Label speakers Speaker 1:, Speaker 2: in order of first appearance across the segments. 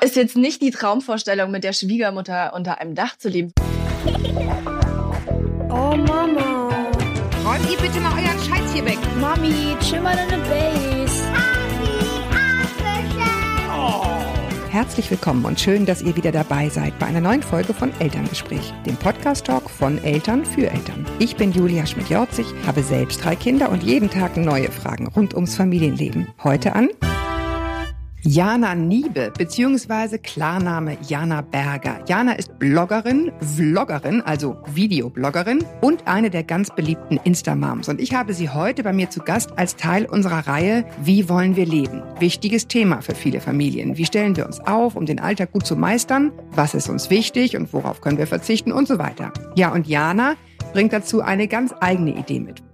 Speaker 1: Ist jetzt nicht die Traumvorstellung, mit der Schwiegermutter unter einem Dach zu leben.
Speaker 2: Oh Mama.
Speaker 3: Räumt ihr bitte mal euren Scheiß hier weg.
Speaker 2: Mami, chill mal deine Base.
Speaker 4: Herzlich willkommen und schön, dass ihr wieder dabei seid bei einer neuen Folge von Elterngespräch, dem Podcast-Talk von Eltern für Eltern. Ich bin Julia Schmidt-Jorzig, habe selbst drei Kinder und jeden Tag neue Fragen rund ums Familienleben. Heute an Jana Niebe, beziehungsweise Klarname Jana Berger. Jana ist Bloggerin, Vloggerin, also Videobloggerin und eine der ganz beliebten Instamoms. Und ich habe sie heute bei mir zu Gast als Teil unserer Reihe Wie wollen wir leben? Wichtiges Thema für viele Familien. Wie stellen wir uns auf, um den Alltag gut zu meistern? Was ist uns wichtig und worauf können wir verzichten und so weiter. Ja, und Jana bringt dazu eine ganz eigene Idee mit.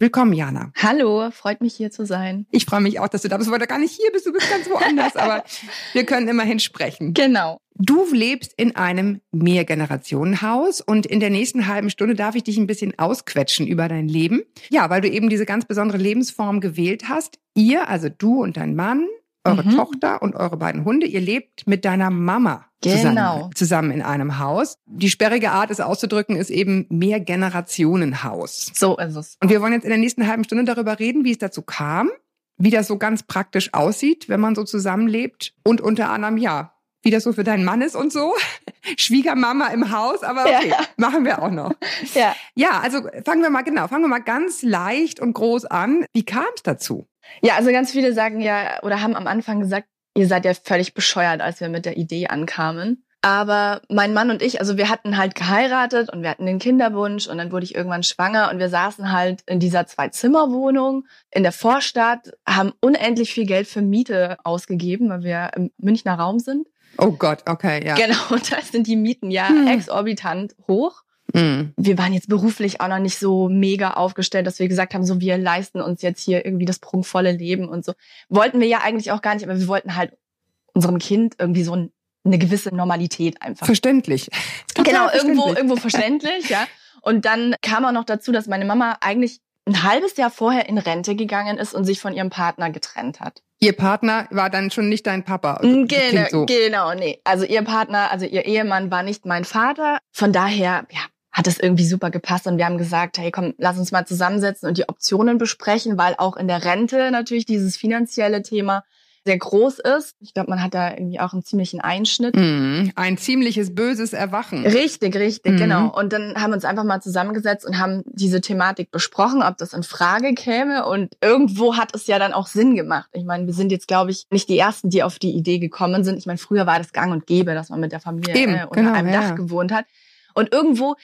Speaker 4: Willkommen, Jana.
Speaker 1: Hallo, freut mich hier zu sein.
Speaker 4: Ich freue mich auch, dass du da bist, weil du gar nicht hier bist, du bist ganz woanders, aber wir können immerhin sprechen.
Speaker 1: Genau.
Speaker 4: Du lebst in einem Mehrgenerationenhaus und in der nächsten halben Stunde darf ich dich ein bisschen ausquetschen über dein Leben. Ja, weil du eben diese ganz besondere Lebensform gewählt hast. Ihr, also du und dein Mann, eure mhm. Tochter und eure beiden Hunde, ihr lebt mit deiner Mama zusammen,
Speaker 1: genau.
Speaker 4: zusammen in einem Haus. Die sperrige Art, es auszudrücken, ist eben Mehrgenerationenhaus.
Speaker 1: So ist es.
Speaker 4: Und wir wollen jetzt in der nächsten halben Stunde darüber reden, wie es dazu kam, wie das so ganz praktisch aussieht, wenn man so zusammenlebt und unter anderem, ja, wie das so für deinen Mann ist und so. Schwiegermama im Haus, aber okay, ja. machen wir auch noch.
Speaker 1: Ja.
Speaker 4: ja, also fangen wir mal genau, fangen wir mal ganz leicht und groß an. Wie kam es dazu?
Speaker 1: Ja, also ganz viele sagen ja oder haben am Anfang gesagt, ihr seid ja völlig bescheuert, als wir mit der Idee ankamen. Aber mein Mann und ich, also wir hatten halt geheiratet und wir hatten den Kinderwunsch und dann wurde ich irgendwann schwanger und wir saßen halt in dieser Zwei-Zimmer-Wohnung in der Vorstadt, haben unendlich viel Geld für Miete ausgegeben, weil wir im Münchner Raum sind.
Speaker 4: Oh Gott, okay, ja.
Speaker 1: Genau, und da sind die Mieten ja hm. exorbitant hoch. Mhm. Wir waren jetzt beruflich auch noch nicht so mega aufgestellt, dass wir gesagt haben, so wir leisten uns jetzt hier irgendwie das prunkvolle Leben und so. Wollten wir ja eigentlich auch gar nicht, aber wir wollten halt unserem Kind irgendwie so eine gewisse Normalität einfach.
Speaker 4: Verständlich.
Speaker 1: Total genau, verständlich. irgendwo, irgendwo verständlich, ja. Und dann kam auch noch dazu, dass meine Mama eigentlich ein halbes Jahr vorher in Rente gegangen ist und sich von ihrem Partner getrennt hat.
Speaker 4: Ihr Partner war dann schon nicht dein Papa.
Speaker 1: Also genau, so. genau, nee. Also ihr Partner, also ihr Ehemann war nicht mein Vater. Von daher, ja, hat es irgendwie super gepasst und wir haben gesagt, hey, komm, lass uns mal zusammensetzen und die Optionen besprechen, weil auch in der Rente natürlich dieses finanzielle Thema sehr groß ist. Ich glaube, man hat da irgendwie auch einen ziemlichen Einschnitt.
Speaker 4: Mm, ein ziemliches böses Erwachen.
Speaker 1: Richtig, richtig, mm. genau. Und dann haben wir uns einfach mal zusammengesetzt und haben diese Thematik besprochen, ob das in Frage käme. Und irgendwo hat es ja dann auch Sinn gemacht. Ich meine, wir sind jetzt, glaube ich, nicht die Ersten, die auf die Idee gekommen sind. Ich meine, früher war das gang und gäbe, dass man mit der Familie Eben, äh, unter genau, einem ja. Dach gewohnt hat. Und irgendwo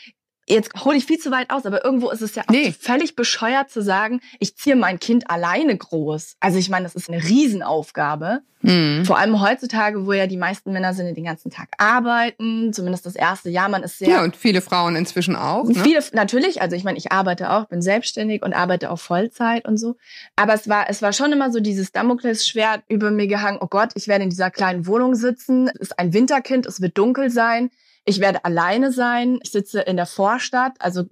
Speaker 1: jetzt hole ich viel zu weit aus, aber irgendwo ist es ja auch nee. völlig bescheuert zu sagen, ich ziehe mein Kind alleine groß. Also ich meine, das ist eine Riesenaufgabe. Mhm. Vor allem heutzutage, wo ja die meisten Männer sind, die den ganzen Tag arbeiten, zumindest das erste Jahr, man ist sehr...
Speaker 4: Ja, und viele Frauen inzwischen auch. Ne?
Speaker 1: Viele, natürlich, also ich meine, ich arbeite auch, bin selbstständig und arbeite auch Vollzeit und so. Aber es war, es war schon immer so dieses Damoklesschwert über mir gehangen, oh Gott, ich werde in dieser kleinen Wohnung sitzen, es ist ein Winterkind, es wird dunkel sein, ich werde alleine sein. Ich sitze in der Vorstadt. Also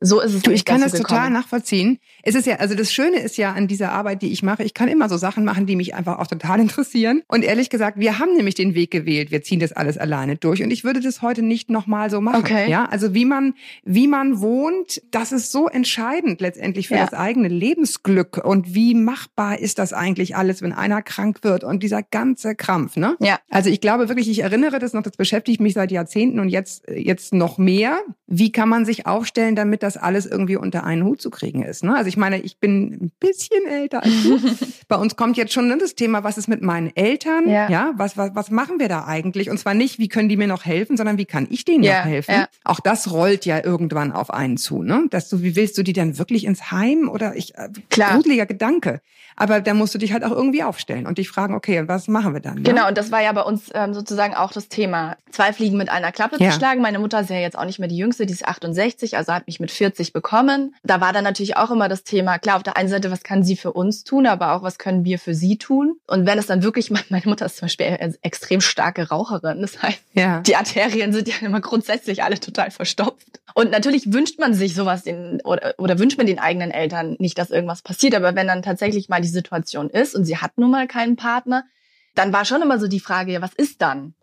Speaker 1: so ist es.
Speaker 4: Du, ich kann das gekommen. total nachvollziehen. Es ist ja, also das Schöne ist ja an dieser Arbeit, die ich mache, ich kann immer so Sachen machen, die mich einfach auch total interessieren. Und ehrlich gesagt, wir haben nämlich den Weg gewählt. Wir ziehen das alles alleine durch. Und ich würde das heute nicht nochmal so machen.
Speaker 1: Okay.
Speaker 4: Ja, also wie man, wie man wohnt, das ist so entscheidend letztendlich für ja. das eigene Lebensglück. Und wie machbar ist das eigentlich alles, wenn einer krank wird und dieser ganze Krampf, ne?
Speaker 1: Ja.
Speaker 4: Also ich glaube wirklich, ich erinnere das noch, das beschäftigt mich seit Jahrzehnten und jetzt, jetzt noch mehr. Wie kann man sich aufstellen, damit das alles irgendwie unter einen Hut zu kriegen ist. Ne? Also ich meine, ich bin ein bisschen älter als du. Bei uns kommt jetzt schon das Thema, was ist mit meinen Eltern? Ja. ja was, was, was machen wir da eigentlich? Und zwar nicht, wie können die mir noch helfen, sondern wie kann ich denen ja, noch helfen? Ja. Auch das rollt ja irgendwann auf einen zu. Ne? Dass du, wie willst du die dann wirklich ins Heim? Oder ich, äh,
Speaker 1: Klar.
Speaker 4: gruseliger Gedanke. Aber da musst du dich halt auch irgendwie aufstellen und dich fragen, okay, was machen wir dann? Ne?
Speaker 1: Genau, und das war ja bei uns ähm, sozusagen auch das Thema. Zwei Fliegen mit einer Klappe zu schlagen. Meine Mutter ist ja jetzt auch nicht mehr die Jüngste, die ist 68, also hat mich mit 40 bekommen. Da war dann natürlich auch immer das Thema, klar, auf der einen Seite, was kann sie für uns tun, aber auch, was können wir für sie tun? Und wenn es dann wirklich, meine Mutter ist zum Beispiel eine extrem starke Raucherin, das heißt, ja. die Arterien sind ja immer grundsätzlich alle total verstopft. Und natürlich wünscht man sich sowas den, oder, oder wünscht man den eigenen Eltern nicht, dass irgendwas passiert, aber wenn dann tatsächlich mal die Situation ist und sie hat nun mal keinen Partner, dann war schon immer so die Frage, ja, was ist dann?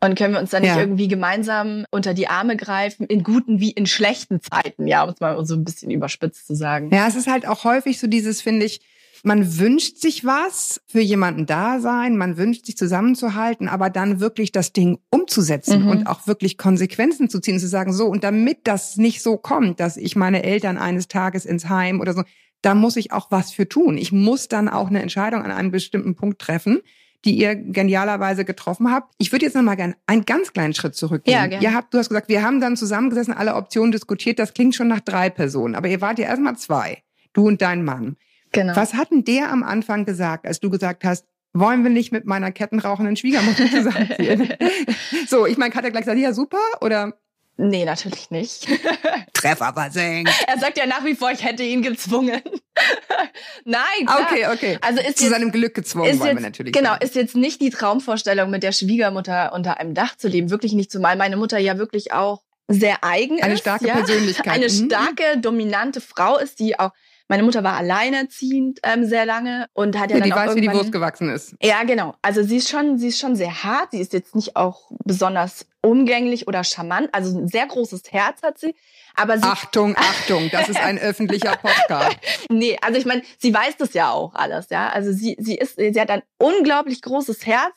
Speaker 1: Und können wir uns dann nicht
Speaker 4: Ja.
Speaker 1: irgendwie gemeinsam unter die Arme greifen, in guten wie in schlechten Zeiten, ja, um es mal so ein bisschen überspitzt zu sagen.
Speaker 4: Ja, es ist halt auch häufig so dieses, finde ich, man wünscht sich was, für jemanden da sein, man wünscht sich zusammenzuhalten, aber dann wirklich das Ding umzusetzen
Speaker 1: Mhm.
Speaker 4: und auch wirklich Konsequenzen zu ziehen, zu sagen, so, und damit das nicht so kommt, dass ich meine Eltern eines Tages ins Heim oder so, da muss ich auch was für tun. Ich muss dann auch eine Entscheidung an einem bestimmten Punkt treffen, die ihr genialerweise getroffen habt. Ich würde jetzt noch mal gerne einen ganz kleinen Schritt zurückgehen.
Speaker 1: Ja, gerne.
Speaker 4: Ihr habt, du hast gesagt, wir haben dann zusammengesessen, alle Optionen diskutiert. Das klingt schon nach drei Personen, aber ihr wart ja erstmal zwei, du und dein Mann.
Speaker 1: Genau.
Speaker 4: Was hat denn der am Anfang gesagt, als du gesagt hast, wollen wir nicht mit meiner kettenrauchenden Schwiegermutter zusammenziehen? so, ich meine, hat er gleich gesagt, ja super, oder
Speaker 1: Nee, natürlich nicht.
Speaker 4: Treffer versenkt.
Speaker 1: er sagt ja nach wie vor, ich hätte ihn gezwungen. Nein, klar.
Speaker 4: Okay, okay.
Speaker 1: Also ist
Speaker 4: Zu
Speaker 1: jetzt,
Speaker 4: seinem Glück gezwungen,
Speaker 1: ist
Speaker 4: wollen
Speaker 1: jetzt,
Speaker 4: wir natürlich
Speaker 1: Genau,
Speaker 4: sagen.
Speaker 1: ist jetzt nicht die Traumvorstellung, mit der Schwiegermutter unter einem Dach zu leben. Wirklich nicht, zumal meine Mutter ja wirklich auch sehr eigen
Speaker 4: Eine
Speaker 1: ist.
Speaker 4: starke
Speaker 1: ja?
Speaker 4: Persönlichkeit.
Speaker 1: Eine
Speaker 4: Mhm.
Speaker 1: starke, dominante Frau ist, die auch, meine Mutter war alleinerziehend ähm, sehr lange und hat ja,
Speaker 4: Ja,
Speaker 1: dann
Speaker 4: die
Speaker 1: auch
Speaker 4: weiß, wie die Wurst gewachsen ist.
Speaker 1: Ja, genau. Also sie ist schon, sie ist schon sehr hart. Sie ist jetzt nicht auch besonders umgänglich oder charmant. Also ein sehr großes Herz hat sie. Aber sie,
Speaker 4: Achtung, Achtung, das ist ein öffentlicher Podcast.
Speaker 1: nee, also ich meine, sie weiß das ja auch alles, ja. Also sie, sie ist, sie hat ein unglaublich großes Herz.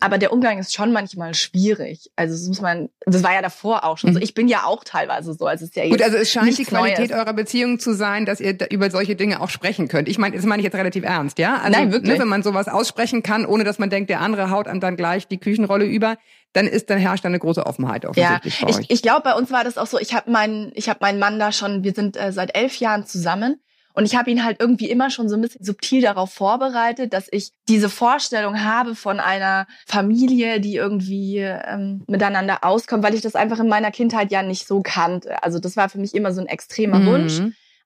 Speaker 1: Aber der Umgang ist schon manchmal schwierig. Also das muss man, das war ja davor auch schon so.
Speaker 4: Mhm.
Speaker 1: Ich bin ja auch teilweise so. Also es ist ja jetzt
Speaker 4: Gut, also es scheint die Qualität
Speaker 1: Neues.
Speaker 4: eurer Beziehung zu sein, dass ihr über solche Dinge auch sprechen könnt. Ich meine, das meine ich jetzt relativ ernst, ja? Also,
Speaker 1: Nein, wirklich.
Speaker 4: Ne, wenn man sowas aussprechen kann, ohne dass man denkt, der andere haut einem dann gleich die Küchenrolle über, dann ist dann herrscht da eine große Offenheit
Speaker 1: Ja,
Speaker 4: offensichtlich bei
Speaker 1: ich, ich glaube, bei uns war das auch so. Ich habe meinen, ich habe meinen Mann da schon. Wir sind äh, seit elf Jahren zusammen und ich habe ihn halt irgendwie immer schon so ein bisschen subtil darauf vorbereitet, dass ich diese Vorstellung habe von einer Familie, die irgendwie ähm, miteinander auskommt, weil ich das einfach in meiner Kindheit ja nicht so kannte. Also das war für mich immer so ein extremer
Speaker 4: Mhm.
Speaker 1: Wunsch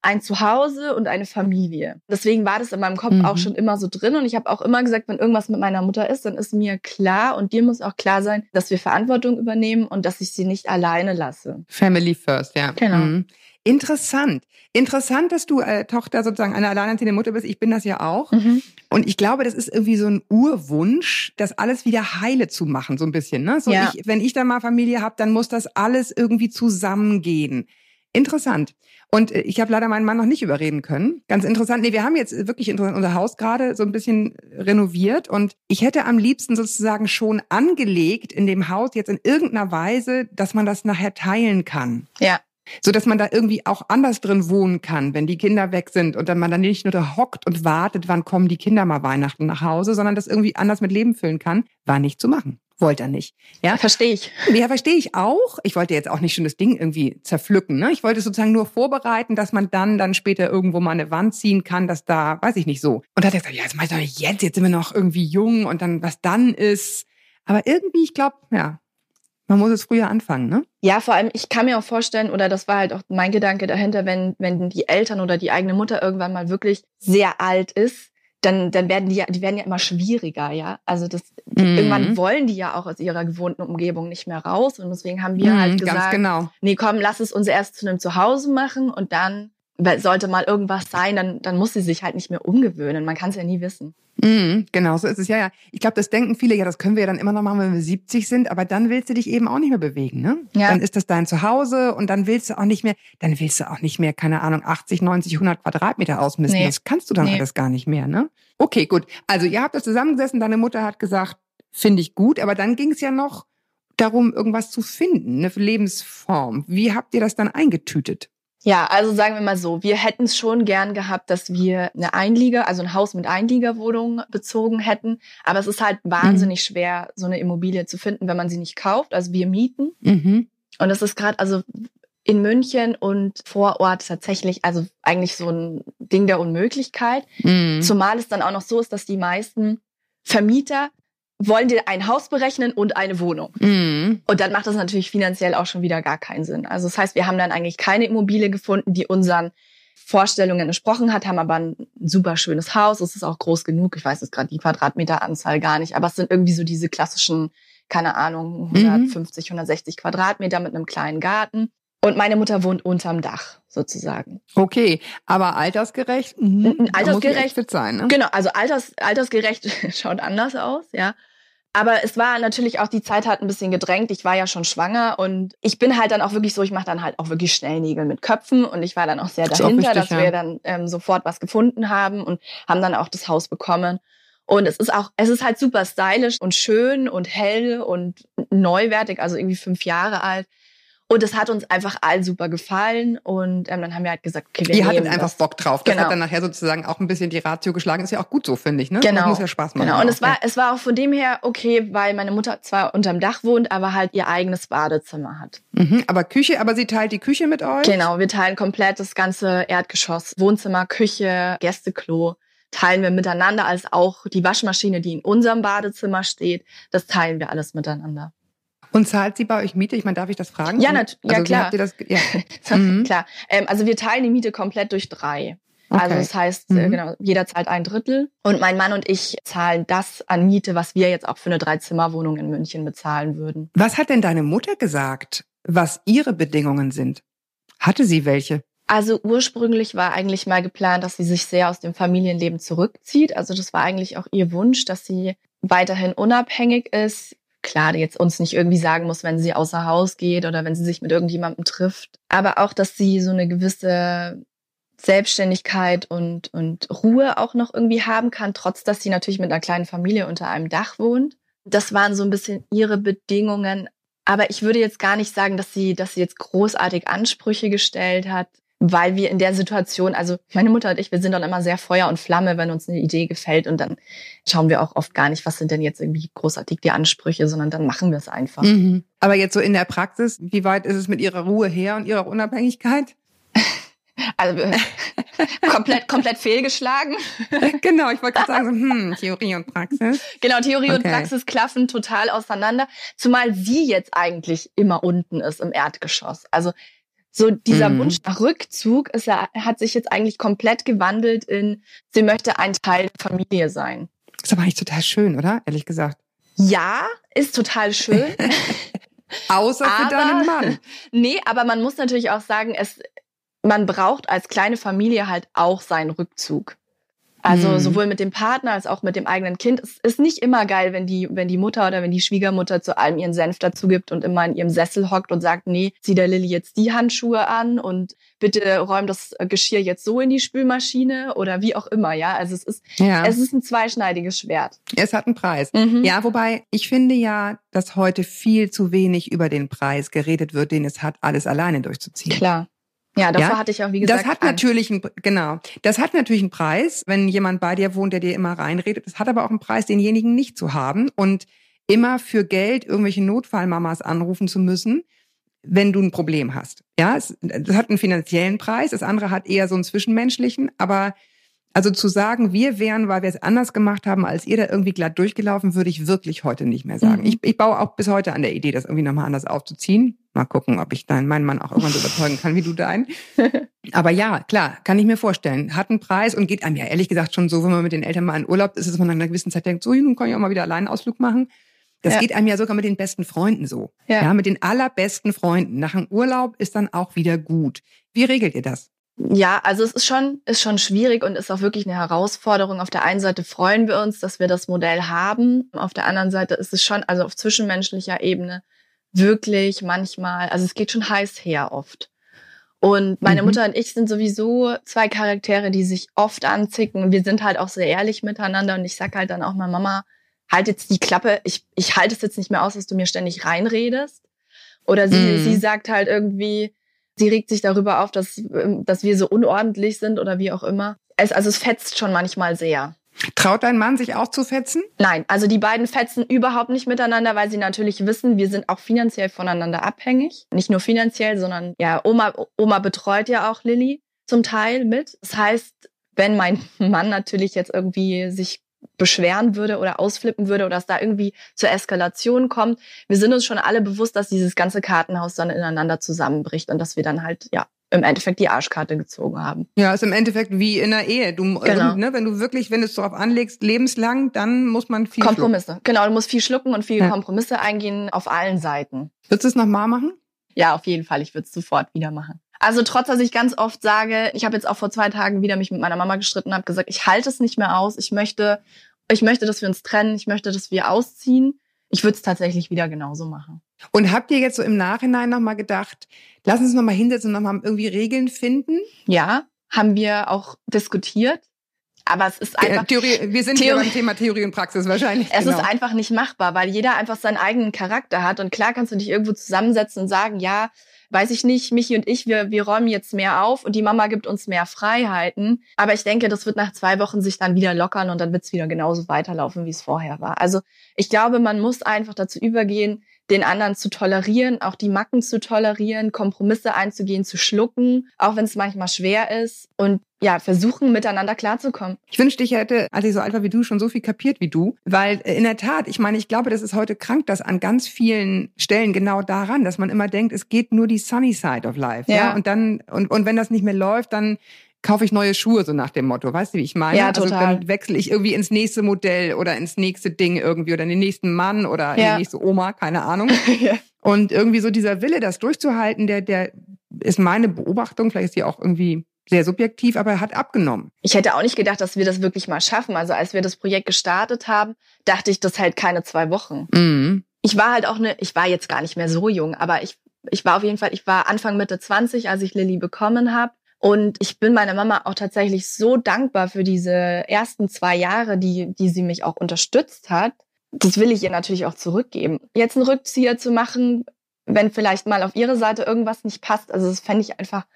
Speaker 1: ein Zuhause und eine Familie. Deswegen war das in meinem Kopf
Speaker 4: Mhm.
Speaker 1: auch schon immer so drin und ich habe auch immer gesagt, wenn irgendwas mit meiner Mutter ist, dann ist mir klar und dir muss auch klar sein, dass wir Verantwortung übernehmen und dass ich sie nicht alleine lasse.
Speaker 4: Family first, ja.
Speaker 1: Genau.
Speaker 4: Mhm. Interessant. Interessant, dass du äh, Tochter sozusagen eine alleinerziehende Mutter bist. Ich bin das ja auch. Und ich glaube, das ist irgendwie so ein Urwunsch, das alles wieder heile zu machen, so ein bisschen. Ne? So
Speaker 1: Ja.
Speaker 4: ich, wenn ich dann mal Familie habe, dann muss das alles irgendwie zusammengehen. Interessant. Und äh, ich habe leider meinen Mann noch nicht überreden können. Ganz interessant. Nee, wir haben jetzt wirklich interessant unser Haus gerade so ein bisschen renoviert und ich hätte am liebsten sozusagen schon angelegt in dem Haus jetzt in irgendeiner Weise, dass man das nachher teilen kann
Speaker 1: Ja.
Speaker 4: so dass man da irgendwie auch anders drin wohnen kann, wenn die Kinder weg sind und dann man dann nicht nur da hockt und wartet, wann kommen die Kinder mal Weihnachten nach Hause, sondern das irgendwie anders mit Leben füllen kann, war nicht zu machen. Wollte er nicht. Ja,
Speaker 1: Verstehe ich.
Speaker 4: ja, verstehe ich auch. Ich wollte jetzt auch nicht schon das Ding irgendwie zerpflücken. Ne? Ich wollte sozusagen nur vorbereiten, dass man dann dann später irgendwo mal eine Wand ziehen kann, dass da, weiß ich nicht so. Und da hat er gesagt, ja, das mach ich doch nicht jetzt, jetzt sind wir noch irgendwie jung und dann was dann ist. Aber irgendwie, ich glaube, ja, man muss es früher anfangen, ne?
Speaker 1: Ja, vor allem, ich kann mir auch vorstellen, oder das war halt auch mein Gedanke dahinter, wenn, wenn die Eltern oder die eigene Mutter irgendwann mal wirklich sehr alt ist, dann, dann werden die ja, die werden ja immer schwieriger, ja. Also das,
Speaker 4: Mhm.
Speaker 1: irgendwann wollen die ja auch aus ihrer gewohnten Umgebung nicht mehr raus. Und deswegen haben wir
Speaker 4: Mhm,
Speaker 1: halt gesagt,
Speaker 4: genau.
Speaker 1: nee, komm, lass es uns erst zu einem Zuhause machen und dann, weil sollte mal irgendwas sein, dann, dann muss sie sich halt nicht mehr umgewöhnen. Man kann es ja nie wissen.
Speaker 4: Mhm, genau, so ist es. Ja, ja. Ich glaube, das denken viele, ja, das können wir ja dann immer noch machen, wenn wir 70 sind, aber dann willst du dich eben auch nicht mehr bewegen, ne?
Speaker 1: Ja.
Speaker 4: Dann ist das dein Zuhause und dann willst du auch nicht mehr, dann willst du auch nicht mehr, keine Ahnung, 80, 90, 100 Quadratmeter ausmisten.
Speaker 1: Nee.
Speaker 4: Das kannst du dann
Speaker 1: Nee.
Speaker 4: alles gar nicht mehr, ne? Okay, gut. Also, ihr habt das zusammengesessen, deine Mutter hat gesagt, finde ich gut, aber dann ging es ja noch darum, irgendwas zu finden, eine Lebensform. Wie habt ihr das dann eingetütet?
Speaker 1: Ja, also sagen wir mal so, wir hätten es schon gern gehabt, dass wir eine Einlieger, also ein Haus mit Einliegerwohnung bezogen hätten. Aber es ist halt wahnsinnig schwer, so eine Immobilie zu finden, wenn man sie nicht kauft. Also wir mieten.
Speaker 4: Mhm.
Speaker 1: Und das ist gerade also in München und vor Ort tatsächlich, also eigentlich so ein Ding der Unmöglichkeit.
Speaker 4: Mhm.
Speaker 1: Zumal es dann auch noch so ist, dass die meisten Vermieter wollen dir ein Haus berechnen und eine Wohnung.
Speaker 4: Mhm.
Speaker 1: Und dann macht das natürlich finanziell auch schon wieder gar keinen Sinn. Also das heißt, wir haben dann eigentlich keine Immobilie gefunden, die unseren Vorstellungen entsprochen hat, haben aber ein super schönes Haus. Es ist auch groß genug. Ich weiß jetzt gerade die Quadratmeteranzahl gar nicht, aber es sind irgendwie so diese klassischen, keine Ahnung,
Speaker 4: Mhm.
Speaker 1: 150, 160 Quadratmeter mit einem kleinen Garten. Und meine Mutter wohnt unterm Dach sozusagen.
Speaker 4: Okay, aber altersgerecht? Mhm.
Speaker 1: Altersgerecht.
Speaker 4: Muss sein, ne?
Speaker 1: Genau, also alters, altersgerecht schaut anders aus, ja. Aber es war natürlich auch, die Zeit hat ein bisschen gedrängt. Ich war ja schon schwanger und ich bin halt dann auch wirklich so, ich mache dann halt auch wirklich schnell Nägel mit Köpfen und ich war dann auch sehr
Speaker 4: Das ist auch
Speaker 1: dahinter,
Speaker 4: wichtig,
Speaker 1: dass
Speaker 4: ja.
Speaker 1: wir dann ähm, sofort was gefunden haben und haben dann auch das Haus bekommen. Und es ist auch, es ist halt super stylisch und schön und hell und neuwertig, also irgendwie fünf Jahre alt. Und es hat uns einfach allen super gefallen. Und ähm, dann haben wir halt gesagt, okay, wir
Speaker 4: Ihr hattet einfach
Speaker 1: das.
Speaker 4: Bock drauf. Das
Speaker 1: Genau.
Speaker 4: hat dann nachher sozusagen auch ein bisschen die Ratio geschlagen. Ist ja auch gut so, finde ich, ne?
Speaker 1: Genau.
Speaker 4: Das muss ja Spaß machen.
Speaker 1: Genau. Und
Speaker 4: auch,
Speaker 1: es war, es war auch von dem her okay, weil meine Mutter zwar unterm Dach wohnt, aber halt ihr eigenes Badezimmer hat.
Speaker 4: Mhm, aber Küche, aber sie teilt die Küche mit euch?
Speaker 1: Genau, wir teilen komplett das ganze Erdgeschoss. Wohnzimmer, Küche, Gästeklo teilen wir miteinander, als auch die Waschmaschine, die in unserem Badezimmer steht, das teilen wir alles miteinander.
Speaker 4: Und zahlt sie bei euch Miete? Ich meine, darf ich das fragen?
Speaker 1: Ja,
Speaker 4: Und-
Speaker 1: nat- ja,
Speaker 4: also, wie
Speaker 1: klar.
Speaker 4: Das, ja. Mhm.
Speaker 1: Klar. Ähm, also wir teilen die Miete komplett durch drei. Also
Speaker 4: Okay.
Speaker 1: das heißt, äh,
Speaker 4: Mhm.
Speaker 1: genau, jeder zahlt ein Drittel. Und mein Mann und ich zahlen das an Miete, was wir jetzt auch für eine Dreizimmerwohnung in München bezahlen würden.
Speaker 4: Was hat denn deine Mutter gesagt, was ihre Bedingungen sind? Hatte sie welche?
Speaker 1: Also ursprünglich war eigentlich mal geplant, dass sie sich sehr aus dem Familienleben zurückzieht. Also das war eigentlich auch ihr Wunsch, dass sie weiterhin unabhängig ist. Klar, die jetzt uns nicht irgendwie sagen muss, wenn sie außer Haus geht oder wenn sie sich mit irgendjemandem trifft. Aber auch, dass sie so eine gewisse Selbstständigkeit und, und Ruhe auch noch irgendwie haben kann, trotz dass sie natürlich mit einer kleinen Familie unter einem Dach wohnt. Das waren so ein bisschen ihre Bedingungen. Aber ich würde jetzt gar nicht sagen, dass sie, dass sie jetzt großartig Ansprüche gestellt hat, weil wir in der Situation, also meine Mutter und ich, wir sind dann immer sehr Feuer und Flamme, wenn uns eine Idee gefällt und dann schauen wir auch oft gar nicht, was sind denn jetzt irgendwie großartig die Ansprüche, sondern dann machen wir es einfach.
Speaker 4: Mhm. Aber jetzt so in der Praxis, wie weit ist es mit ihrer Ruhe her und ihrer Unabhängigkeit?
Speaker 1: Also komplett, komplett fehlgeschlagen.
Speaker 4: genau, ich wollte gerade sagen, so, hm, Theorie und Praxis.
Speaker 1: Genau, Theorie und
Speaker 4: Okay.
Speaker 1: Praxis klaffen total auseinander, zumal sie jetzt eigentlich immer unten ist im Erdgeschoss. Also so dieser
Speaker 4: Mhm.
Speaker 1: Wunsch nach Rückzug ist ja, hat sich jetzt eigentlich komplett gewandelt in, sie möchte ein Teil der Familie sein.
Speaker 4: Ist aber eigentlich total schön, oder? Ehrlich gesagt.
Speaker 1: Ja, ist total schön.
Speaker 4: Außer für
Speaker 1: Aber-
Speaker 4: deinen Mann.
Speaker 1: nee, aber man muss natürlich auch sagen, es, man braucht als kleine Familie halt auch seinen Rückzug. Also
Speaker 4: Mhm.
Speaker 1: sowohl mit dem Partner als auch mit dem eigenen Kind. Es ist nicht immer geil, wenn die, wenn die Mutter oder wenn die Schwiegermutter zu allem ihren Senf dazu gibt und immer in ihrem Sessel hockt und sagt, nee, zieh der Lilly jetzt die Handschuhe an und bitte räum das Geschirr jetzt so in die Spülmaschine oder wie auch immer, ja. Also es ist,
Speaker 4: Ja,
Speaker 1: es ist ein zweischneidiges Schwert.
Speaker 4: es hat einen Preis.
Speaker 1: Mhm.
Speaker 4: Ja, wobei ich finde ja, dass heute viel zu wenig über den Preis geredet wird, den es hat, alles alleine durchzuziehen.
Speaker 1: Klar. Ja, davor
Speaker 4: Ja,
Speaker 1: hatte ich auch, wie gesagt,
Speaker 4: das hat natürlich einen, genau, das hat natürlich einen Preis, wenn jemand bei dir wohnt, der dir immer reinredet. Das hat aber auch einen Preis, denjenigen nicht zu haben und immer für Geld irgendwelche Notfallmamas anrufen zu müssen, wenn du ein Problem hast. Ja, es, das hat einen finanziellen Preis. Das andere hat eher so einen zwischenmenschlichen. Aber also zu sagen, wir wären, weil wir es anders gemacht haben, als ihr da irgendwie glatt durchgelaufen, würde ich wirklich heute nicht mehr sagen.
Speaker 1: Mhm.
Speaker 4: Ich, ich baue auch bis heute an der Idee, das irgendwie nochmal anders aufzuziehen. Mal gucken, ob ich deinen, meinen Mann auch irgendwann so überzeugen kann, wie du deinen. Aber ja, klar, kann ich mir vorstellen. Hat einen Preis und geht einem ja ehrlich gesagt schon so, wenn man mit den Eltern mal in Urlaub ist, dass man nach einer gewissen Zeit denkt, so, nun kann ich auch mal wieder allein Ausflug machen. Das
Speaker 1: Ja.
Speaker 4: geht einem ja sogar mit den besten Freunden so.
Speaker 1: Ja.
Speaker 4: ja, mit den allerbesten Freunden. Nach dem Urlaub ist dann auch wieder gut. Wie regelt ihr das?
Speaker 1: Ja, also es ist schon, ist schon schwierig und ist auch wirklich eine Herausforderung. Auf der einen Seite freuen wir uns, dass wir das Modell haben. Auf der anderen Seite ist es schon, also auf zwischenmenschlicher Ebene, wirklich manchmal, also es geht schon heiß her oft. Und meine
Speaker 4: Mhm.
Speaker 1: Mutter und ich sind sowieso zwei Charaktere, die sich oft anzicken. Wir sind halt auch sehr ehrlich miteinander und ich sag halt dann auch mal, Mama, halt jetzt die Klappe, ich, ich halte es jetzt nicht mehr aus, dass du mir ständig reinredest. Oder sie,
Speaker 4: Mhm.
Speaker 1: sie sagt halt irgendwie, sie regt sich darüber auf, dass, ähm, dass wir so unordentlich sind oder wie auch immer. Es, also es fetzt schon manchmal sehr.
Speaker 4: Traut dein Mann sich auch zu fetzen?
Speaker 1: Nein, also die beiden fetzen überhaupt nicht miteinander, weil sie natürlich wissen, wir sind auch finanziell voneinander abhängig. Nicht nur finanziell, sondern ja, Oma, Oma betreut ja auch Lilly zum Teil mit. Das heißt, wenn mein Mann natürlich jetzt irgendwie sich beschweren würde oder ausflippen würde oder es da irgendwie zur Eskalation kommt, wir sind uns schon alle bewusst, dass dieses ganze Kartenhaus dann ineinander zusammenbricht und dass wir dann halt, ja, im Endeffekt die Arschkarte gezogen haben.
Speaker 4: Ja, ist im Endeffekt wie in einer Ehe. Du,
Speaker 1: Genau.
Speaker 4: ne, wenn du wirklich, wenn du es darauf anlegst, lebenslang, dann muss man viel
Speaker 1: Kompromisse. Genau, du musst viel schlucken und viel
Speaker 4: Ja.
Speaker 1: Kompromisse eingehen auf allen Seiten.
Speaker 4: schlucken. Würdest du es nochmal machen?
Speaker 1: Ja, auf jeden Fall. Ich würde es sofort wieder machen. Also trotz, dass ich ganz oft sage, ich habe jetzt auch vor zwei Tagen wieder mich mit meiner Mama gestritten und habe gesagt, ich halte es nicht mehr aus. Ich möchte, ich möchte, dass wir uns trennen. Ich möchte, dass wir ausziehen. Ich würde es tatsächlich wieder genauso machen.
Speaker 4: Und habt ihr jetzt so im Nachhinein nochmal gedacht, lass uns nochmal hinsetzen und nochmal irgendwie Regeln finden?
Speaker 1: Ja, haben wir auch diskutiert. Aber es ist einfach.
Speaker 4: Theorie, wir sind
Speaker 1: Theorie-
Speaker 4: hier beim Thema Theorie und Praxis wahrscheinlich.
Speaker 1: Es
Speaker 4: genau.
Speaker 1: ist einfach nicht machbar, weil jeder einfach seinen eigenen Charakter hat. Und klar kannst du dich irgendwo zusammensetzen und sagen, ja, weiß ich nicht, Michi und ich, wir, wir räumen jetzt mehr auf und die Mama gibt uns mehr Freiheiten. Aber ich denke, das wird nach zwei Wochen sich dann wieder lockern und dann wird es wieder genauso weiterlaufen, wie es vorher war. Also ich glaube, man muss einfach dazu übergehen, den anderen zu tolerieren, auch die Macken zu tolerieren, Kompromisse einzugehen, zu schlucken, auch wenn es manchmal schwer ist und ja, versuchen miteinander klarzukommen.
Speaker 4: Ich wünschte, ich hätte, als ich so alt war wie du, schon so viel kapiert wie du. Weil äh, in der Tat, ich meine, ich glaube, das ist heute krank, dass an ganz vielen Stellen genau daran, dass man immer denkt, es geht nur die sunny side of life. Ja.
Speaker 1: Ja.
Speaker 4: Und dann, und, und wenn das nicht mehr läuft, dann kaufe ich neue Schuhe, so nach dem Motto. Weißt du, wie ich meine?
Speaker 1: Ja,
Speaker 4: Also
Speaker 1: total.
Speaker 4: dann wechsle ich irgendwie ins nächste Modell oder ins nächste Ding irgendwie oder in den nächsten Mann oder in
Speaker 1: Ja.
Speaker 4: die nächste Oma, keine Ahnung.
Speaker 1: Ja.
Speaker 4: Und irgendwie so dieser Wille, das durchzuhalten, der, der ist meine Beobachtung, vielleicht ist die auch irgendwie sehr subjektiv, aber er hat abgenommen.
Speaker 1: Ich hätte auch nicht gedacht, dass wir das wirklich mal schaffen. Also als wir das Projekt gestartet haben, dachte ich, das hält keine zwei Wochen.
Speaker 4: Mhm.
Speaker 1: Ich war halt auch eine, ich war jetzt gar nicht mehr so jung, aber ich, ich war auf jeden Fall, ich war Anfang Mitte 20, als ich Lilly bekommen habe. Und ich bin meiner Mama auch tatsächlich so dankbar für diese ersten zwei Jahre, die, die sie mich auch unterstützt hat. Das will ich ihr natürlich auch zurückgeben. Jetzt einen Rückzieher zu machen, wenn vielleicht mal auf ihre Seite irgendwas nicht passt, also das fände ich einfach,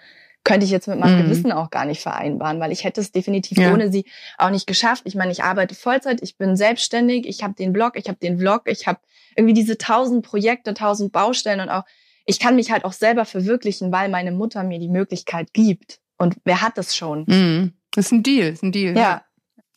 Speaker 1: könnte ich jetzt mit meinem
Speaker 4: Mhm.
Speaker 1: Gewissen auch gar nicht vereinbaren, weil ich hätte es definitiv
Speaker 4: Ja.
Speaker 1: ohne sie auch nicht geschafft. Ich meine, ich arbeite Vollzeit, ich bin selbstständig, ich habe den Blog, ich habe den Vlog, ich habe irgendwie diese tausend Projekte, tausend Baustellen und auch ich kann mich halt auch selber verwirklichen, weil meine Mutter mir die Möglichkeit gibt. Und wer hat das schon?
Speaker 4: Mhm. Das ist ein Deal, ist ein Deal.
Speaker 1: Ja,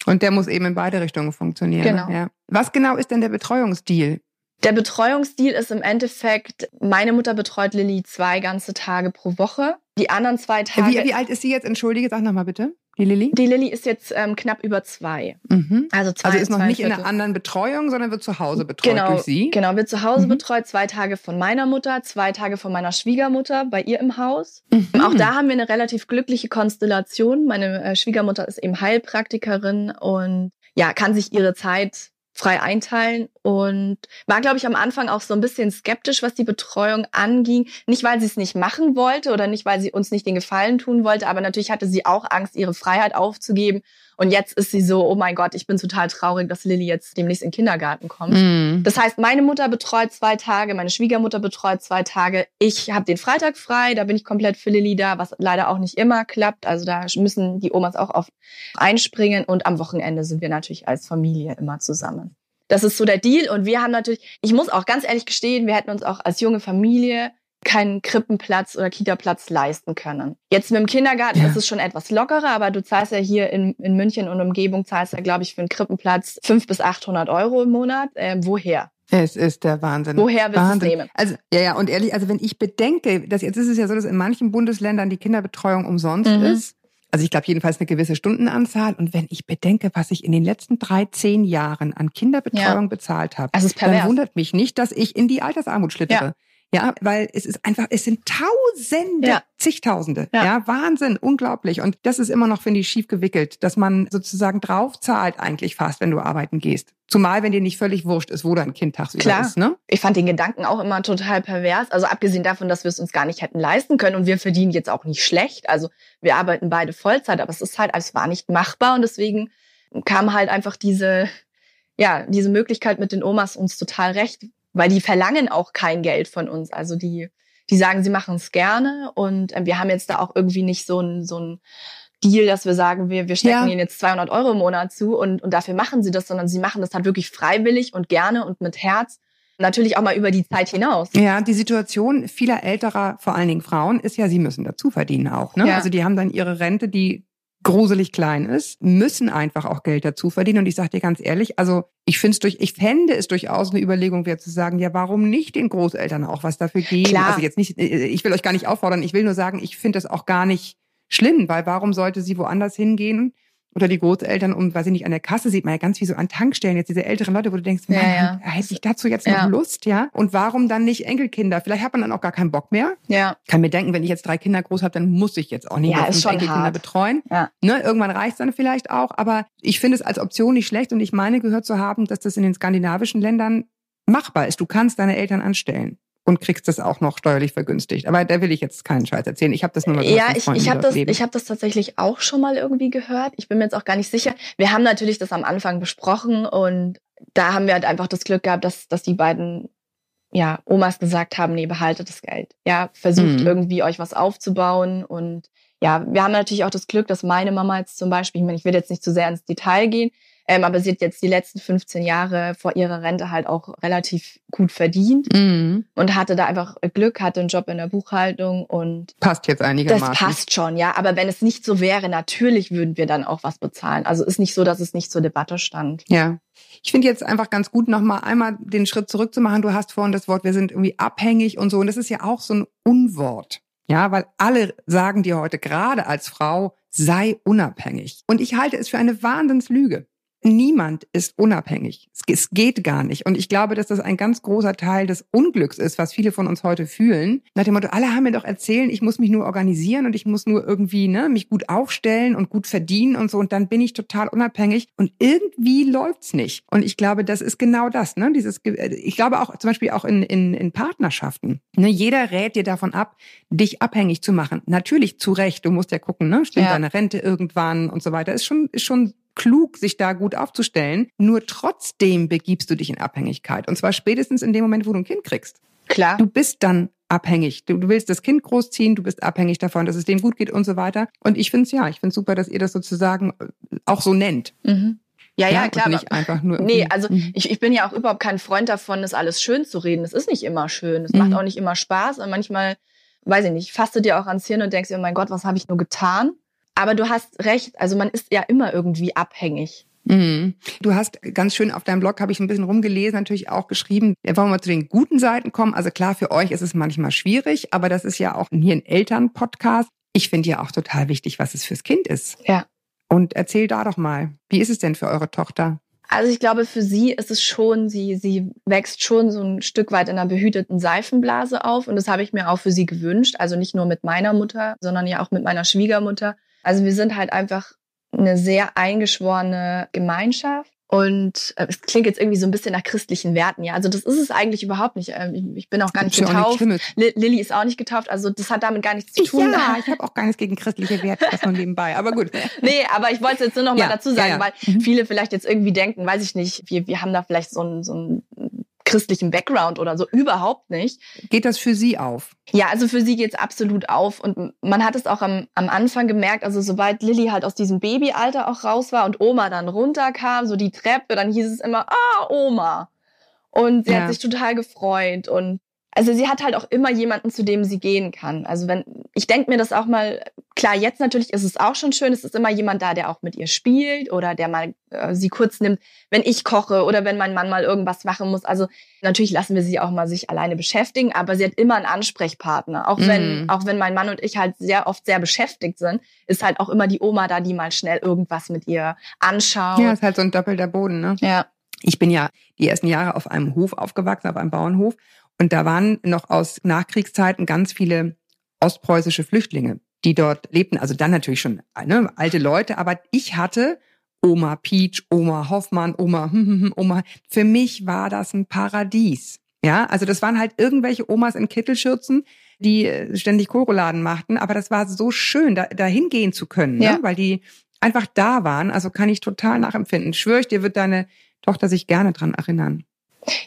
Speaker 4: Und der muss eben in beide Richtungen funktionieren.
Speaker 1: Genau.
Speaker 4: Ja. Was genau ist denn der Betreuungsdeal?
Speaker 1: der Betreuungsstil ist im Endeffekt, meine Mutter betreut Lilly zwei ganze Tage pro Woche. Die anderen zwei Tage.
Speaker 4: Wie, wie alt ist sie jetzt? Entschuldige, sag nochmal bitte. Die Lilly?
Speaker 1: die Lilly ist jetzt ähm, knapp über zwei.
Speaker 4: Mhm.
Speaker 1: Also zwei.
Speaker 4: Also ist noch nicht in einer anderen Betreuung, sondern wird zu Hause betreut
Speaker 1: Genau,
Speaker 4: durch sie.
Speaker 1: genau, wird zu Hause
Speaker 4: Mhm.
Speaker 1: betreut, zwei Tage von meiner Mutter, zwei Tage von meiner Schwiegermutter bei ihr im Haus.
Speaker 4: Mhm.
Speaker 1: Auch da haben wir eine relativ glückliche Konstellation. Meine äh, Schwiegermutter ist eben Heilpraktikerin und ja, kann sich ihre Zeit frei einteilen und war, glaube ich, am Anfang auch so ein bisschen skeptisch, was die Betreuung anging. Nicht, weil sie es nicht machen wollte oder nicht, weil sie uns nicht den Gefallen tun wollte, aber natürlich hatte sie auch Angst, ihre Freiheit aufzugeben. Und jetzt ist sie so, oh mein Gott, ich bin total traurig, dass Lilly jetzt demnächst in den Kindergarten kommt.
Speaker 4: Mhm.
Speaker 1: Das heißt, meine Mutter betreut zwei Tage, meine Schwiegermutter betreut zwei Tage. Ich habe den Freitag frei, da bin ich komplett für Lilly da, was leider auch nicht immer klappt. Also da müssen die Omas auch oft einspringen und am Wochenende sind wir natürlich als Familie immer zusammen. Das ist so der Deal und wir haben natürlich, ich muss auch ganz ehrlich gestehen, wir hätten uns auch als junge Familie keinen Krippenplatz oder Kitaplatz leisten können. Jetzt mit dem Kindergarten
Speaker 4: Ja.
Speaker 1: ist es schon etwas lockerer, aber du zahlst ja hier in, in München und Umgebung zahlst ja, glaube ich, für einen Krippenplatz 500 bis 800 Euro im Monat. Ähm, woher?
Speaker 4: Es ist der Wahnsinn.
Speaker 1: Woher willst du es nehmen?
Speaker 4: Also, ja, ja, und ehrlich, also wenn ich bedenke, dass jetzt ist es ja so, dass in manchen Bundesländern die Kinderbetreuung umsonst
Speaker 1: Mhm.
Speaker 4: ist. Also ich glaube jedenfalls eine gewisse Stundenanzahl. Und wenn ich bedenke, was ich in den letzten drei, zehn Jahren an Kinderbetreuung bezahlt habe, dann wundert mich nicht, dass ich in die Altersarmut schlittere. Ja. Weil es ist einfach, es sind Tausende,
Speaker 1: Ja.
Speaker 4: zigtausende. Ja.
Speaker 1: Ja.
Speaker 4: Wahnsinn, unglaublich. Und das ist immer noch, finde ich, schief gewickelt, dass man sozusagen draufzahlt eigentlich fast, wenn du arbeiten gehst. Zumal, wenn dir nicht völlig wurscht ist, wo dein Kind tagsüber
Speaker 1: Klar.
Speaker 4: ist. Ne?
Speaker 1: Ich fand den Gedanken auch immer total pervers. Also abgesehen davon, dass wir es uns gar nicht hätten leisten können und wir verdienen jetzt auch nicht schlecht. Also wir arbeiten beide Vollzeit, aber es ist halt, es war nicht machbar und deswegen kam halt einfach diese, ja, diese Möglichkeit mit den Omas uns total recht, weil die verlangen auch kein Geld von uns. Also die, die sagen, sie machen es gerne und äh, wir haben jetzt da auch irgendwie nicht so ein, so ein Deal, dass wir sagen, wir, wir stecken
Speaker 4: Ja.
Speaker 1: ihnen jetzt 200 Euro im Monat zu und, und dafür machen sie das, sondern sie machen das halt wirklich freiwillig und gerne und mit Herz. Natürlich auch mal über die Zeit hinaus.
Speaker 4: Ja, die Situation vieler älterer, vor allen Dingen Frauen, ist ja, sie müssen dazu verdienen auch. Ne?
Speaker 1: Ja.
Speaker 4: Also die haben dann ihre Rente, die gruselig klein ist, müssen einfach auch Geld dazu verdienen. Und ich sage dir ganz ehrlich, also ich finde es durch, ich fände es durchaus eine Überlegung wert zu sagen, ja, warum nicht den Großeltern auch was dafür geben?
Speaker 1: Klar.
Speaker 4: Also jetzt nicht, äh, ich will euch gar nicht auffordern, ich will nur sagen, ich finde das auch gar nicht schlimm, weil warum sollte sie woanders hingehen? Oder die Großeltern und weiß ich nicht, an der Kasse sieht man ja ganz wie so an Tankstellen jetzt diese älteren Leute, wo du denkst,
Speaker 1: Ja,
Speaker 4: Mann,
Speaker 1: ja.
Speaker 4: hätte ich dazu jetzt noch
Speaker 1: Ja.
Speaker 4: Lust, ja? Und warum dann nicht Enkelkinder? Vielleicht hat man dann auch gar keinen Bock mehr.
Speaker 1: Ja.
Speaker 4: Kann mir denken, wenn ich jetzt drei Kinder groß habe, dann muss ich jetzt auch nicht
Speaker 1: Ja,
Speaker 4: mehr fünf Enkelkinder
Speaker 1: hart.
Speaker 4: betreuen.
Speaker 1: Ja.
Speaker 4: Ne, irgendwann reicht dann vielleicht auch, aber ich finde es als Option nicht schlecht und ich meine gehört zu haben, dass das in den skandinavischen Ländern machbar ist. Du kannst deine Eltern anstellen und kriegst das auch noch steuerlich vergünstigt. Aber da will ich jetzt keinen Scheiß erzählen. Ich habe das nur mal
Speaker 1: Ja, ich, ich habe das,
Speaker 4: leben.
Speaker 1: ich hab das tatsächlich auch schon mal irgendwie gehört. Ich bin mir jetzt auch gar nicht sicher. Wir haben natürlich das am Anfang besprochen und da haben wir halt einfach das Glück gehabt, dass, dass die beiden ja, Omas gesagt haben, nee, behaltet das Geld. Ja, versucht
Speaker 4: Mhm.
Speaker 1: irgendwie euch was aufzubauen und ja, wir haben natürlich auch das Glück, dass meine Mama jetzt zum Beispiel, ich meine, ich will jetzt nicht zu sehr ins Detail gehen, ähm, aber sie hat jetzt die letzten 15 Jahre vor ihrer Rente halt auch relativ gut verdient
Speaker 4: Mhm.
Speaker 1: und hatte da einfach Glück, hatte einen Job in der Buchhaltung und
Speaker 4: Passt jetzt einigermaßen.
Speaker 1: das passt schon, ja. Aber wenn es nicht so wäre, natürlich würden wir dann auch was bezahlen. Also ist nicht so, dass es nicht zur Debatte stand.
Speaker 4: Ja. Ich finde jetzt einfach ganz gut, nochmal einmal den Schritt zurückzumachen. Du hast vorhin das Wort, wir sind irgendwie abhängig und so. Und das ist ja auch so ein Unwort. Ja, weil alle sagen dir heute, gerade als Frau, sei unabhängig. Und ich halte es für eine Wahnsinnslüge. Niemand ist unabhängig. Es, geht gar nicht. Und ich glaube, dass das ein ganz großer Teil des Unglücks ist, was viele von uns heute fühlen. Nach dem Motto, alle haben mir doch erzählt, ich muss mich nur organisieren und ich muss nur irgendwie ne, mich gut aufstellen und gut verdienen und so. Und dann bin ich total unabhängig. Und irgendwie läuft's nicht. Und ich glaube, das ist genau das. Ne? Dieses, ich glaube auch zum Beispiel auch in, in, in Partnerschaften. Ne? Jeder rät dir davon ab, dich abhängig zu machen. Natürlich zu Recht. Du musst ja gucken, ne? stimmt
Speaker 1: Ja.
Speaker 4: deine Rente irgendwann und so weiter. Ist schon, ist schon klug, sich da gut aufzustellen. Nur trotzdem begibst du dich in Abhängigkeit. Und zwar spätestens in dem Moment, wo du ein Kind kriegst.
Speaker 1: Klar.
Speaker 4: Du bist dann abhängig. Du, du willst das Kind großziehen, du bist abhängig davon, dass es dem gut geht und so weiter. Und ich finde es ja, ich finde es super, dass ihr das sozusagen äh, auch so nennt.
Speaker 1: Mhm. Ja, ja,
Speaker 4: und
Speaker 1: klar.
Speaker 4: Nicht einfach nur.
Speaker 1: Nee, also
Speaker 4: Mhm.
Speaker 1: ich, ich bin ja auch überhaupt kein Freund davon, das alles schön zu reden. Es ist nicht immer schön. Es
Speaker 4: Mhm.
Speaker 1: macht auch nicht immer Spaß. Und manchmal, weiß ich nicht, fasst du dir auch ans Hirn und denkst dir, oh mein Gott, was habe ich nur getan? Aber du hast recht, also man ist ja immer irgendwie abhängig.
Speaker 4: Mhm. Du hast ganz schön auf deinem Blog, habe ich ein bisschen rumgelesen, natürlich auch geschrieben, wir mal zu den guten Seiten kommen. Also klar, für euch ist es manchmal schwierig, aber das ist ja auch hier ein Elternpodcast. Ich finde ja auch total wichtig, was es fürs Kind ist.
Speaker 1: Ja.
Speaker 4: Und erzähl da doch mal, wie ist es denn für eure Tochter?
Speaker 1: Also ich glaube, für sie ist es schon, sie, sie wächst schon so ein Stück weit in einer behüteten Seifenblase auf. Und das habe ich mir auch für sie gewünscht. Also nicht nur mit meiner Mutter, sondern ja auch mit meiner Schwiegermutter. Also wir sind halt einfach eine sehr eingeschworene Gemeinschaft. Und äh, es klingt jetzt irgendwie so ein bisschen nach christlichen Werten, ja. Also das ist es eigentlich überhaupt nicht. Ähm, ich, ich bin auch gar nicht
Speaker 4: ja nichts
Speaker 1: getauft. Li- Lilly ist auch nicht getauft. Also das hat damit gar nichts zu tun.
Speaker 4: Ja, ich habe auch gar nichts gegen christliche Werte, das nur nebenbei. Aber gut.
Speaker 1: Nee, aber ich wollte es jetzt nur noch mal
Speaker 4: Ja,
Speaker 1: dazu
Speaker 4: ja,
Speaker 1: sagen,
Speaker 4: ja.
Speaker 1: weil
Speaker 4: Mhm.
Speaker 1: viele vielleicht jetzt irgendwie denken, weiß ich nicht, wir, wir haben da vielleicht so einen, so einen christlichen Background oder so. Überhaupt nicht.
Speaker 4: Geht das für Sie auf?
Speaker 1: Ja, also für sie geht's absolut auf. Und man hat es auch am, am Anfang gemerkt, also sobald Lilly halt aus diesem Babyalter auch raus war und Oma dann runterkam, so die Treppe, dann hieß es immer, ah, Oma. Und sie
Speaker 4: Ja.
Speaker 1: hat sich total gefreut. Und also sie hat halt auch immer jemanden, zu dem sie gehen kann. Also wenn, ich denke mir das auch mal, klar, jetzt natürlich ist es auch schon schön, es ist immer jemand da, der auch mit ihr spielt oder der mal äh, sie kurz nimmt, wenn ich koche oder wenn mein Mann mal irgendwas machen muss. Also natürlich lassen wir sie auch mal sich alleine beschäftigen, aber sie hat immer einen Ansprechpartner. Auch wenn,
Speaker 4: Mhm.
Speaker 1: auch wenn mein Mann und ich halt sehr oft sehr beschäftigt sind, ist halt auch immer die Oma da, die mal schnell irgendwas mit ihr anschaut.
Speaker 4: Ja, ist halt so ein doppelter Boden, ne?
Speaker 1: ja.
Speaker 4: Ich bin ja die ersten Jahre auf einem Hof aufgewachsen, auf einem Bauernhof. Und da waren noch aus Nachkriegszeiten ganz viele ostpreußische Flüchtlinge, die dort lebten. Also dann natürlich schon ne, alte Leute. Aber ich hatte Oma Peach, Oma Hoffmann, Oma, hm, hm, hm, Oma. Für mich war das ein Paradies. Ja, also das waren halt irgendwelche Omas in Kittelschürzen, die äh, ständig Koroladen machten. Aber das war so schön, da, da hingehen zu können,
Speaker 1: Ja.
Speaker 4: ne? weil die einfach da waren. Also kann ich total nachempfinden. Schwöre ich dir, wird deine Tochter sich gerne dran erinnern.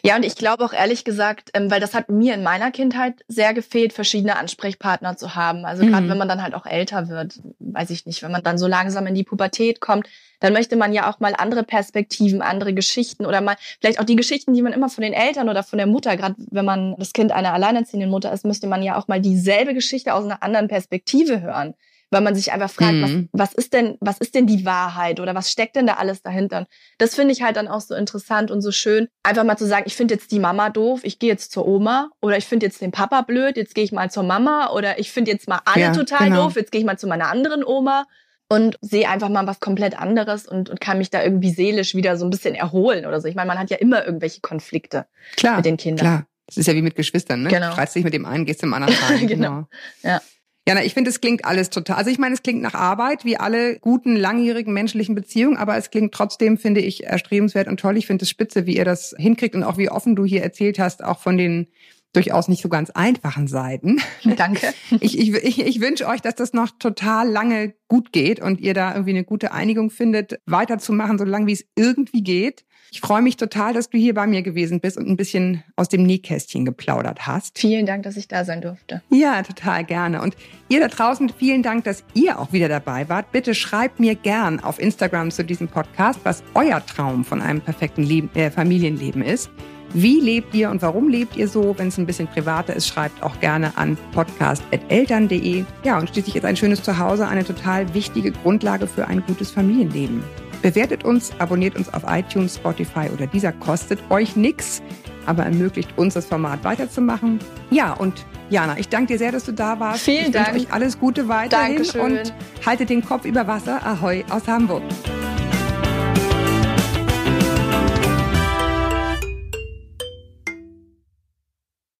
Speaker 1: Ja, und ich glaube auch ehrlich gesagt, ähm, weil das hat mir in meiner Kindheit sehr gefehlt, verschiedene Ansprechpartner zu haben. Also gerade
Speaker 4: Mhm.
Speaker 1: wenn man dann halt auch älter wird, weiß ich nicht, wenn man dann so langsam in die Pubertät kommt, dann möchte man ja auch mal andere Perspektiven, andere Geschichten oder mal vielleicht auch die Geschichten, die man immer von den Eltern oder von der Mutter, gerade wenn man das Kind einer alleinerziehenden Mutter ist, müsste man ja auch mal dieselbe Geschichte aus einer anderen Perspektive hören. Weil man sich einfach fragt,
Speaker 4: Mhm.
Speaker 1: was, was ist denn, was ist denn die Wahrheit oder was steckt denn da alles dahinter? Das finde ich halt dann auch so interessant und so schön, einfach mal zu sagen, ich finde jetzt die Mama doof, ich gehe jetzt zur Oma oder ich finde jetzt den Papa blöd, jetzt gehe ich mal zur Mama oder ich finde jetzt mal alle
Speaker 4: Ja,
Speaker 1: total
Speaker 4: genau.
Speaker 1: doof, jetzt gehe ich mal zu meiner anderen Oma. und sehe einfach mal was komplett anderes und, und kann mich da irgendwie seelisch wieder so ein bisschen erholen oder so. Ich meine, man hat ja immer irgendwelche Konflikte
Speaker 4: klar,
Speaker 1: mit den Kindern.
Speaker 4: Klar, das ist ja wie mit Geschwistern, ne?
Speaker 1: Genau.
Speaker 4: Streitst dich mit dem einen, gehst zum anderen rein.
Speaker 1: Genau. Ja.
Speaker 4: Ja, na, ich finde, es klingt alles total. Also ich meine, es klingt nach Arbeit, wie alle guten, langjährigen menschlichen Beziehungen, aber es klingt trotzdem, finde ich, erstrebenswert und toll. Ich finde es spitze, wie ihr das hinkriegt und auch wie offen du hier erzählt hast, auch von den durchaus nicht so ganz einfachen Seiten.
Speaker 1: Danke.
Speaker 4: Ich, ich, ich, ich wünsche euch, dass das noch total lange gut geht und ihr da irgendwie eine gute Einigung findet, weiterzumachen, so lange wie es irgendwie geht. Ich freue mich total, dass du hier bei mir gewesen bist und ein bisschen aus dem Nähkästchen geplaudert hast.
Speaker 1: Vielen Dank, dass ich da sein durfte.
Speaker 4: Ja, total gerne. Und ihr da draußen, vielen Dank, dass ihr auch wieder dabei wart. Bitte schreibt mir gern auf Instagram zu diesem Podcast, was euer Traum von einem perfekten Leben, äh, Familienleben ist. Wie lebt ihr und warum lebt ihr so? Wenn es ein bisschen privater ist, schreibt auch gerne an podcast.eltern.de. Ja, und schließlich ist ein schönes Zuhause eine total wichtige Grundlage für ein gutes Familienleben. Bewertet uns, abonniert uns auf iTunes, Spotify oder dieser kostet euch nichts, aber ermöglicht uns das Format weiterzumachen. Ja, und Jana, ich danke dir sehr, dass du da warst.
Speaker 1: Vielen
Speaker 4: ich
Speaker 1: Dank.
Speaker 4: euch alles Gute weiterhin
Speaker 1: Dankeschön.
Speaker 4: und haltet den Kopf über Wasser. Ahoi aus Hamburg.